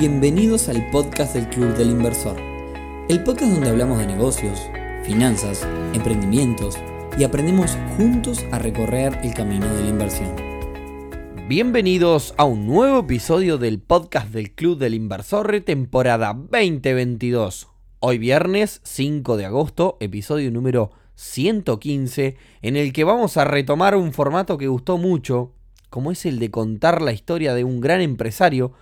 Bienvenidos al podcast del Club del Inversor, el podcast donde hablamos de negocios, finanzas, emprendimientos y aprendemos juntos a recorrer el camino de la inversión. Bienvenidos a un nuevo episodio del podcast del Club del Inversor, temporada 2022. Hoy viernes 5 de agosto, episodio número 115, en el que vamos a retomar un formato que gustó mucho, como es el de contar la historia de un gran empresario,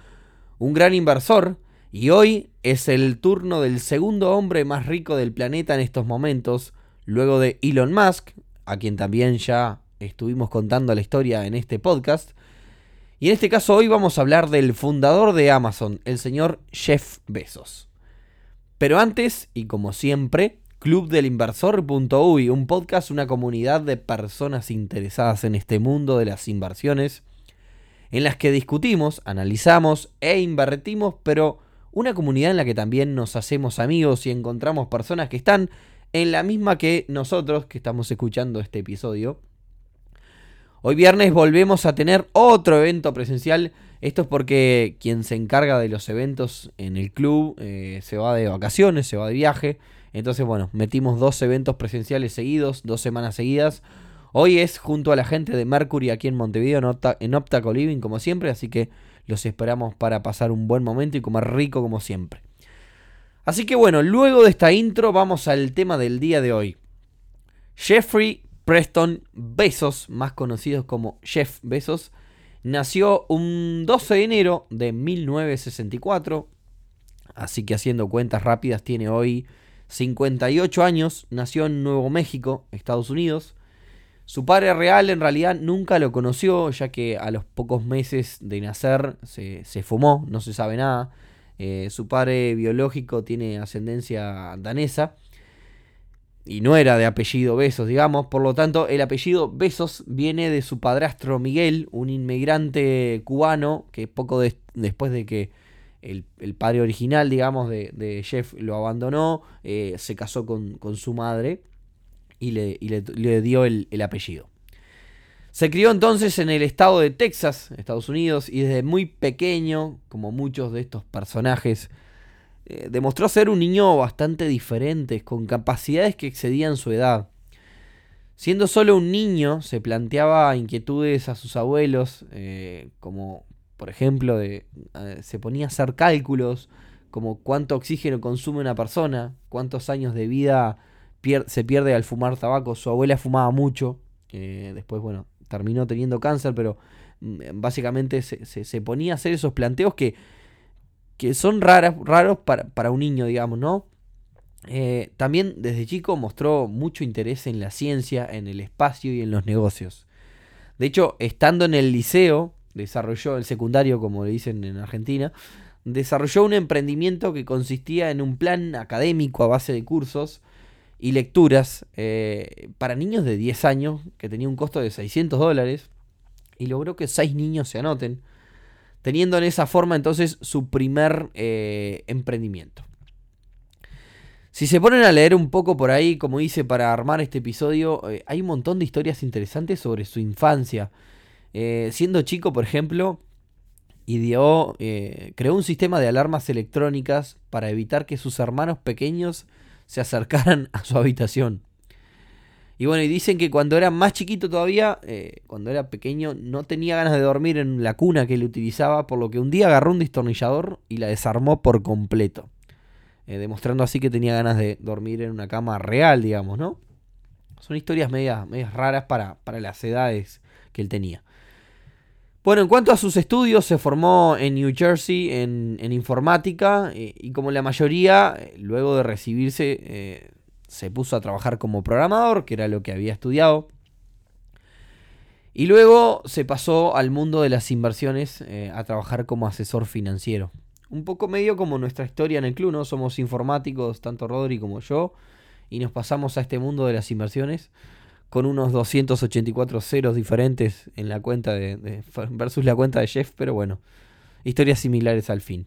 un gran inversor, y hoy es el turno del segundo hombre más rico del planeta en estos momentos, luego de Elon Musk, a quien también ya estuvimos contando la historia en este podcast. Y en este caso hoy vamos a hablar del fundador de Amazon, el señor Jeff Bezos. Pero antes, y como siempre, clubdelinversor.uy, un podcast, una comunidad de personas interesadas en este mundo de las inversiones en las que discutimos, analizamos e invertimos, pero una comunidad en la que también nos hacemos amigos y encontramos personas que están en la misma que nosotros que estamos escuchando este episodio. Hoy viernes volvemos a tener otro evento presencial. Esto es porque quien se encarga de los eventos en el club eh, se va de vacaciones, se va de viaje. Entonces, bueno, metimos dos eventos presenciales seguidos, dos semanas seguidas. Hoy es junto a la gente de Mercury aquí en Montevideo, en, Optaco Living, como siempre, así que los esperamos para pasar un buen momento y comer rico como siempre. Así que bueno, luego de esta intro vamos al tema del día de hoy. Jeffrey Preston Bezos, más conocido como Jeff Bezos, nació un 12 de enero de 1964, así que haciendo cuentas rápidas tiene hoy 58 años, nació en Nuevo México, Estados Unidos. Su padre real en realidad nunca lo conoció, ya que a los pocos meses de nacer se, fumó, no se sabe nada. Eh, su padre biológico tiene ascendencia danesa y no era de apellido Besos, digamos. Por lo tanto, el apellido Besos viene de su padrastro Miguel, un inmigrante cubano que poco después de que el, padre original, digamos, de, Jeff lo abandonó, eh, se casó con, con su madre y le, dio el, apellido. Se crió entonces en el estado de Texas, Estados Unidos, y desde muy pequeño, como muchos de estos personajes, eh, demostró ser un niño bastante diferente, con capacidades que excedían su edad. Siendo solo un niño, se planteaba inquietudes a sus abuelos, eh, como por ejemplo, de, se ponía a hacer cálculos, como cuánto oxígeno consume una persona, cuántos años de vida se pierde al fumar tabaco. Su abuela fumaba mucho. después, bueno, terminó teniendo cáncer, pero mm, básicamente se, ponía a hacer esos planteos que, que son raras, raros para, un niño, digamos, ¿no? Eh, también desde chico mostró mucho interés en la ciencia, en el espacio y en los negocios. De hecho, estando en el liceo, desarrolló el secundario, como le dicen en Argentina, desarrolló un emprendimiento que consistía en un plan académico a base de cursos y lecturas eh, para niños de 10 años, que tenía un costo de 600 dólares, y logró que 6 niños se anoten, teniendo en esa forma entonces su primer eh, emprendimiento. Si se ponen a leer un poco por ahí, como hice para armar este episodio, eh, hay un montón de historias interesantes sobre su infancia. siendo chico, por ejemplo, ideó, creó un sistema de alarmas electrónicas para evitar que sus hermanos pequeños se acercaran a su habitación. Y bueno, y dicen que cuando era más chiquito todavía, eh, cuando era pequeño, no tenía ganas de dormir en la cuna que él utilizaba, por lo que un día agarró un destornillador y la desarmó por completo. Eh, demostrando así que tenía ganas de dormir en una cama real, digamos, ¿no? Son historias medias, medias raras para, para las edades que él tenía. Bueno, en cuanto a sus estudios, se formó en New Jersey en, informática eh, y como la mayoría, eh, luego de recibirse, eh, se puso a trabajar como programador, que era lo que había estudiado. Y luego se pasó al mundo de las inversiones a trabajar como asesor financiero. Un poco medio como nuestra historia en el club, ¿no? Somos informáticos, tanto Rodri como yo, y nos pasamos a este mundo de las inversiones con unos 284 ceros diferentes en la cuenta de, versus la cuenta de Jeff, pero bueno, historias similares al fin.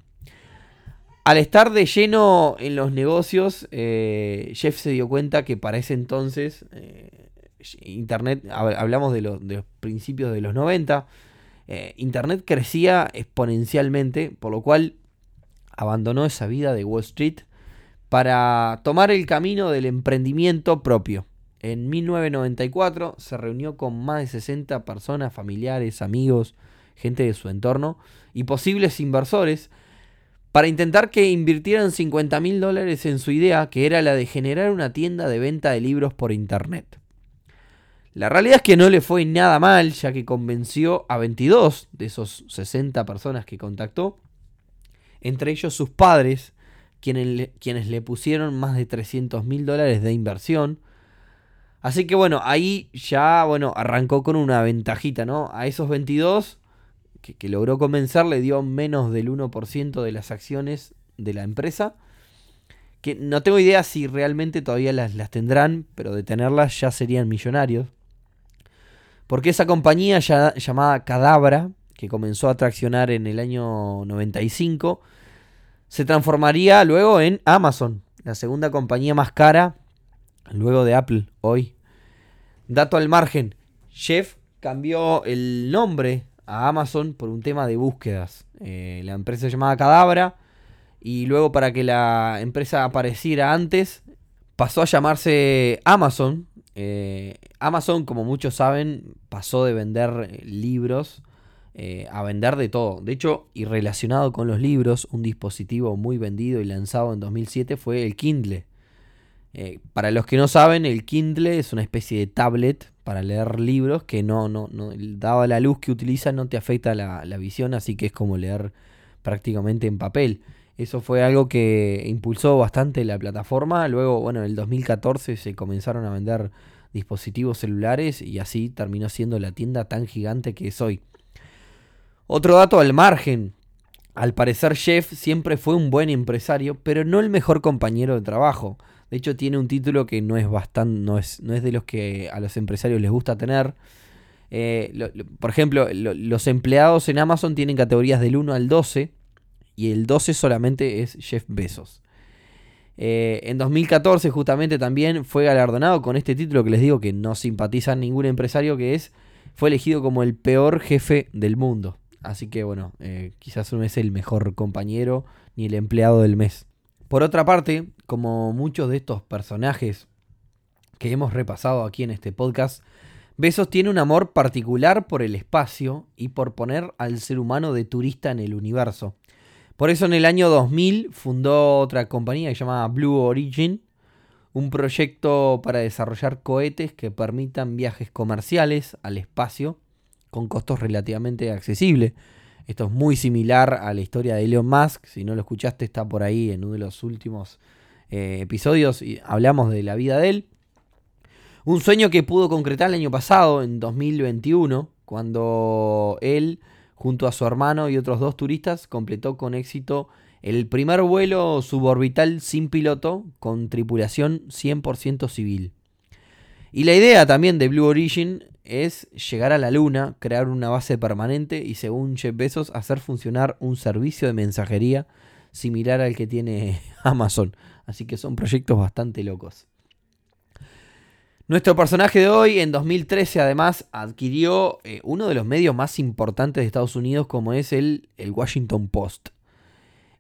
Al estar de lleno en los negocios, eh, Jeff se dio cuenta que para ese entonces, eh, Internet, hablamos de, los principios de los 90, eh, Internet crecía exponencialmente, por lo cual abandonó esa vida de Wall Street para tomar el camino del emprendimiento propio. En 1994 se reunió con más de 60 personas, familiares, amigos, gente de su entorno y posibles inversores para intentar que invirtieran 50 mil dólares en su idea, que era la de generar una tienda de venta de libros por internet. La realidad es que no le fue nada mal, ya que convenció a 22 de esos 60 personas que contactó, entre ellos sus padres, quienes, le pusieron más de 300 mil dólares de inversión. Así que bueno, ahí ya bueno, arrancó con una ventajita, ¿no? A esos 22 que, logró convencer le dio menos del 1% de las acciones de la empresa. Que no tengo idea si realmente todavía las, las tendrán, pero de tenerlas ya serían millonarios. Porque esa compañía llamada Cadabra, que comenzó a traccionar en el año 95, se transformaría luego en Amazon, la segunda compañía más cara luego de Apple hoy. Dato al margen, Jeff cambió el nombre a Amazon por un tema de búsquedas. Eh, la empresa se llamaba Cadabra y luego para que la empresa apareciera antes pasó a llamarse Amazon. Eh, Amazon, como muchos saben, pasó de vender libros eh, a vender de todo. De hecho, y relacionado con los libros, un dispositivo muy vendido y lanzado en 2007 fue el Kindle. Eh, para los que no saben, el Kindle es una especie de tablet para leer libros que no, no, no dada la luz que utiliza, no te afecta la, la visión, así que es como leer prácticamente en papel. Eso fue algo que impulsó bastante la plataforma. Luego, bueno, en el 2014 se comenzaron a vender dispositivos celulares y así terminó siendo la tienda tan gigante que es hoy. Otro dato al margen. Al parecer Jeff siempre fue un buen empresario, pero no el mejor compañero de trabajo. De hecho, tiene un título que no es bastante, no es, no es de los que a los empresarios les gusta tener. Eh, por ejemplo, los empleados en Amazon tienen categorías del 1 al 12 y el 12 solamente es Jeff Bezos. Eh, en 2014 justamente también fue galardonado con este título que les digo que no simpatiza ningún empresario, que es, fue elegido como el peor jefe del mundo. Así que bueno, eh, quizás no es el mejor compañero ni el empleado del mes. Por otra parte, como muchos de estos personajes que hemos repasado aquí en este podcast, Besos tiene un amor particular por el espacio y por poner al ser humano de turista en el universo. Por eso en el año 2000 fundó otra compañía que se llama Blue Origin, un proyecto para desarrollar cohetes que permitan viajes comerciales al espacio con costos relativamente accesibles. Esto es muy similar a la historia de Elon Musk. Si no lo escuchaste, está por ahí en uno de los últimos eh, episodios y hablamos de la vida de él. Un sueño que pudo concretar el año pasado, en 2021, cuando él, junto a su hermano y otros dos turistas, completó con éxito el primer vuelo suborbital sin piloto con tripulación 100% civil. Y la idea también de Blue Origin es llegar a la luna, crear una base permanente y según Jeff Bezos hacer funcionar un servicio de mensajería similar al que tiene Amazon. Así que son proyectos bastante locos. Nuestro personaje de hoy en 2013 además adquirió eh, uno de los medios más importantes de Estados Unidos como es el, el Washington Post.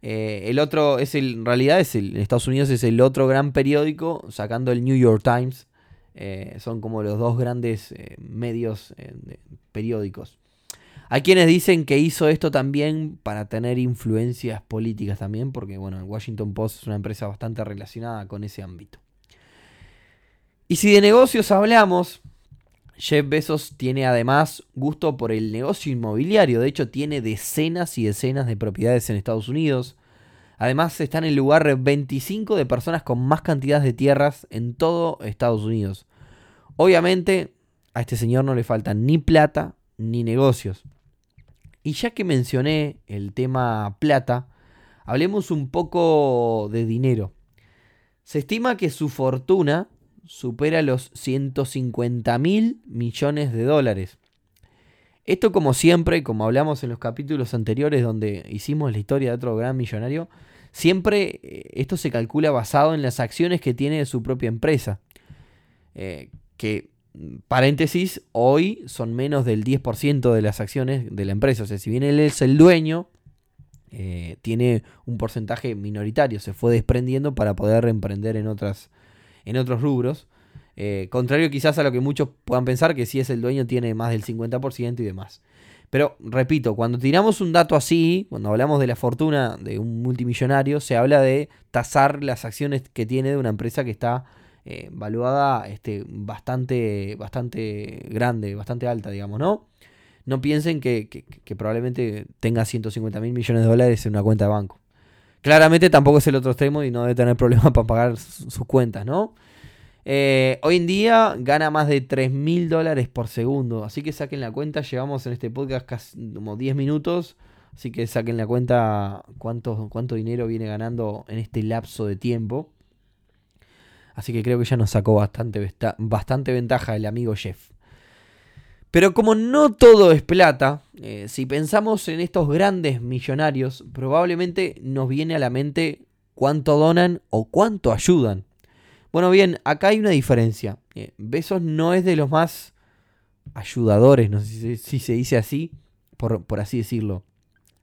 Eh, el otro es el, en realidad es el, en Estados Unidos es el otro gran periódico sacando el New York Times eh, son como los dos grandes medios periódicos. Hay quienes dicen que hizo esto también para tener influencias políticas también, porque bueno, el Washington Post es una empresa bastante relacionada con ese ámbito. Y si de negocios hablamos, Jeff Bezos tiene además gusto por el negocio inmobiliario, de hecho tiene decenas y decenas de propiedades en Estados Unidos, Además está en el lugar 25 de personas con más cantidad de tierras en todo Estados Unidos. Obviamente a este señor no le faltan ni plata ni negocios. Y ya que mencioné el tema plata, hablemos un poco de dinero. Se estima que su fortuna supera los 150 mil millones de dólares. Esto como siempre, como hablamos en los capítulos anteriores donde hicimos la historia de otro gran millonario, Siempre eh, esto se calcula basado en las acciones que tiene su propia empresa. Eh, que, paréntesis, hoy son menos del 10% de las acciones de la empresa. O sea, si bien él es el dueño, eh, tiene un porcentaje minoritario, se fue desprendiendo para poder emprender en, otras, en otros rubros. Eh, contrario quizás a lo que muchos puedan pensar, que si es el dueño tiene más del 50% y demás. Pero repito, cuando tiramos un dato así, cuando hablamos de la fortuna de un multimillonario, se habla de tasar las acciones que tiene de una empresa que está eh, valuada este, bastante, bastante grande, bastante alta, digamos, ¿no? No piensen que, probablemente tenga 150 mil millones de dólares en una cuenta de banco. Claramente tampoco es el otro extremo y no debe tener problemas para pagar sus cuentas, ¿no? Eh, hoy en día gana más de 3 mil dólares por segundo. Así que saquen la cuenta. Llevamos en este podcast casi como 10 minutos. Así que saquen la cuenta cuánto, cuánto dinero viene ganando en este lapso de tiempo. Así que creo que ya nos sacó bastante, bastante ventaja el amigo Jeff. Pero como no todo es plata, eh, si pensamos en estos grandes millonarios, probablemente nos viene a la mente cuánto donan o cuánto ayudan. Bueno, bien, acá hay una diferencia. Eh, Besos no es de los más ayudadores, no sé si, se dice así, por, por, así decirlo.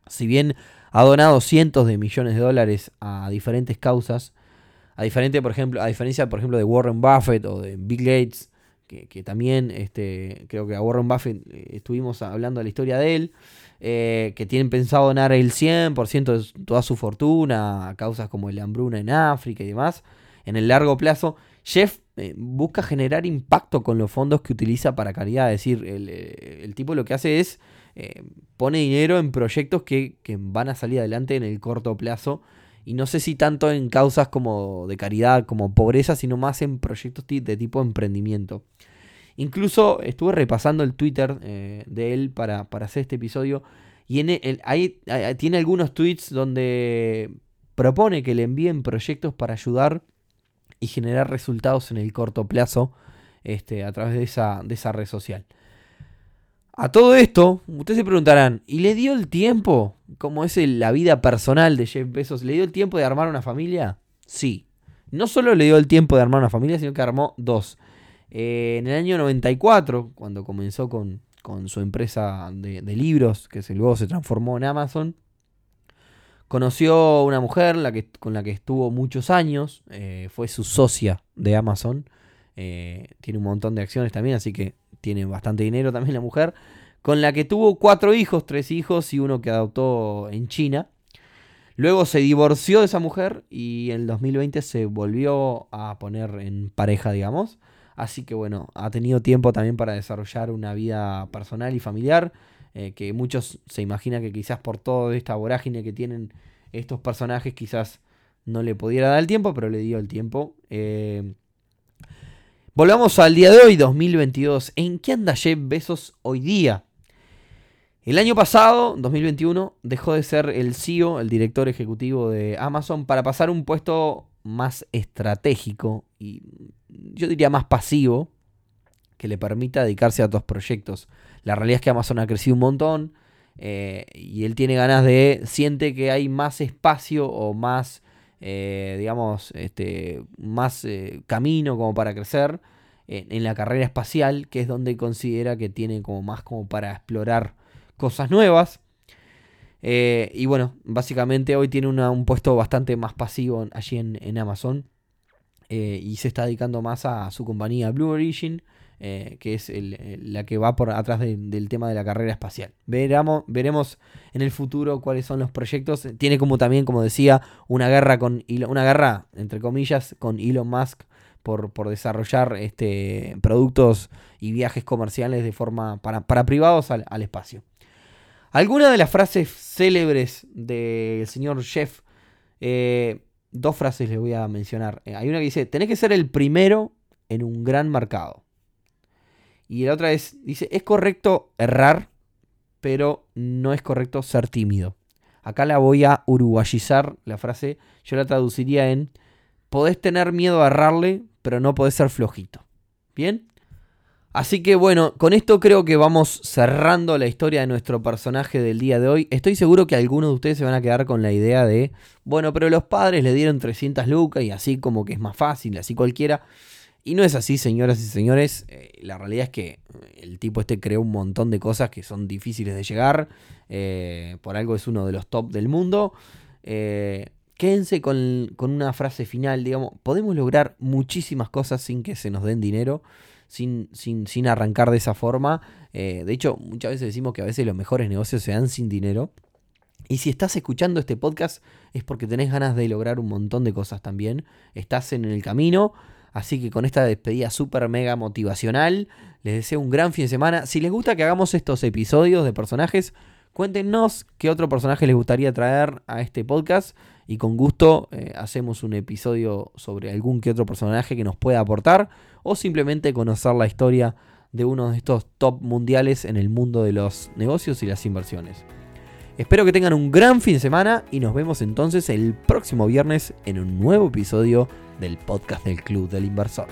Si bien ha donado cientos de millones de dólares a diferentes causas, a, diferente, por ejemplo, a diferencia, por ejemplo, de Warren Buffett o de Bill Gates, que, también este, creo que a Warren Buffett eh, estuvimos hablando de la historia de él, eh, que tienen pensado donar el 100% de toda su fortuna a causas como la hambruna en África y demás en el largo plazo, Jeff eh, busca generar impacto con los fondos que utiliza para caridad. Es decir, el, eh, tipo lo que hace es eh, pone dinero en proyectos que, van a salir adelante en el corto plazo. Y no sé si tanto en causas como de caridad, como pobreza, sino más en proyectos de tipo emprendimiento. Incluso estuve repasando el Twitter de él para, hacer este episodio. Y tiene algunos tweets donde propone que le envíen proyectos para ayudar y generar resultados en el corto plazo este, a través de esa, de esa red social. A todo esto, ustedes se preguntarán, ¿y le dio el tiempo? ¿Cómo es la vida personal de Jeff Bezos? ¿Le dio el tiempo de armar una familia? Sí. No solo le dio el tiempo de armar una familia, sino que armó dos. Eh, en el año 94, cuando comenzó con, su empresa de, libros, que luego se transformó en Amazon, Conoció una mujer con la que estuvo muchos años, eh, fue su socia de Amazon, eh, tiene un montón de acciones también, así que tiene bastante dinero también la mujer, con la que tuvo cuatro hijos, tres hijos y uno que adoptó en China. Luego se divorció de esa mujer y en el 2020 se volvió a poner en pareja, digamos. Así que bueno, ha tenido tiempo también para desarrollar una vida personal y familiar. Eh, que muchos se imaginan que quizás por toda esta vorágine que tienen estos personajes quizás no le pudiera dar el tiempo, pero le dio el tiempo. Eh, volvamos al día de hoy, 2022. ¿En qué anda Jeff Bezos hoy día? El año pasado, 2021, dejó de ser el CEO, el director ejecutivo de Amazon, para pasar a un puesto más estratégico y yo diría más pasivo, que le permita dedicarse a otros proyectos. La realidad es que Amazon ha crecido un montón eh, y él tiene ganas de, siente que hay más espacio o más, eh, digamos, este, más eh, camino como para crecer en, la carrera espacial, que es donde considera que tiene como más como para explorar cosas nuevas. y bueno, básicamente hoy tiene un puesto bastante más pasivo allí en Amazon. y se está dedicando más a su compañía Blue Origin eh, que es la que va por atrás del tema de la carrera espacial. Veremos en el futuro cuáles son los proyectos. Tiene como también, como decía, una guerra con una guerra, entre comillas, con Elon Musk por, por desarrollar este, productos y viajes comerciales de forma para, privados al, espacio. Algunas de las frases célebres del señor Jeff, eh, dos frases les voy a mencionar. Eh, hay una que dice, tenés que ser el primero en un gran mercado. Y la otra es, dice, es correcto errar, pero no es correcto ser tímido. Acá la voy a uruguayizar, la frase, yo la traduciría en, podés tener miedo a errarle, pero no podés ser flojito. ¿Bien? Así que bueno, con esto creo que vamos cerrando la historia de nuestro personaje del día de hoy. Estoy seguro que algunos de ustedes se van a quedar con la idea de, bueno, pero los padres le dieron 300 lucas y así como que es más fácil, así cualquiera. Y no es así, señoras y señores. Eh, la realidad es que el tipo este creó un montón de cosas que son difíciles de llegar. por algo es uno de los top del mundo. quédense con, con, una frase final, digamos, podemos lograr muchísimas cosas sin que se nos den dinero sin, sin, arrancar de esa forma. Eh, de hecho, muchas veces decimos que a veces los mejores negocios se dan sin dinero. Y si estás escuchando este podcast es porque tenés ganas de lograr un montón de cosas también. Estás en el camino. Así que con esta despedida súper mega motivacional, les deseo un gran fin de semana. Si les gusta que hagamos estos episodios de personajes, cuéntenos qué otro personaje les gustaría traer a este podcast y con gusto eh, hacemos un episodio sobre algún que otro personaje que nos pueda aportar o simplemente conocer la historia de uno de estos top mundiales en el mundo de los negocios y las inversiones. Espero que tengan un gran fin de semana y nos vemos entonces el próximo viernes en un nuevo episodio del podcast del Club del Inversor.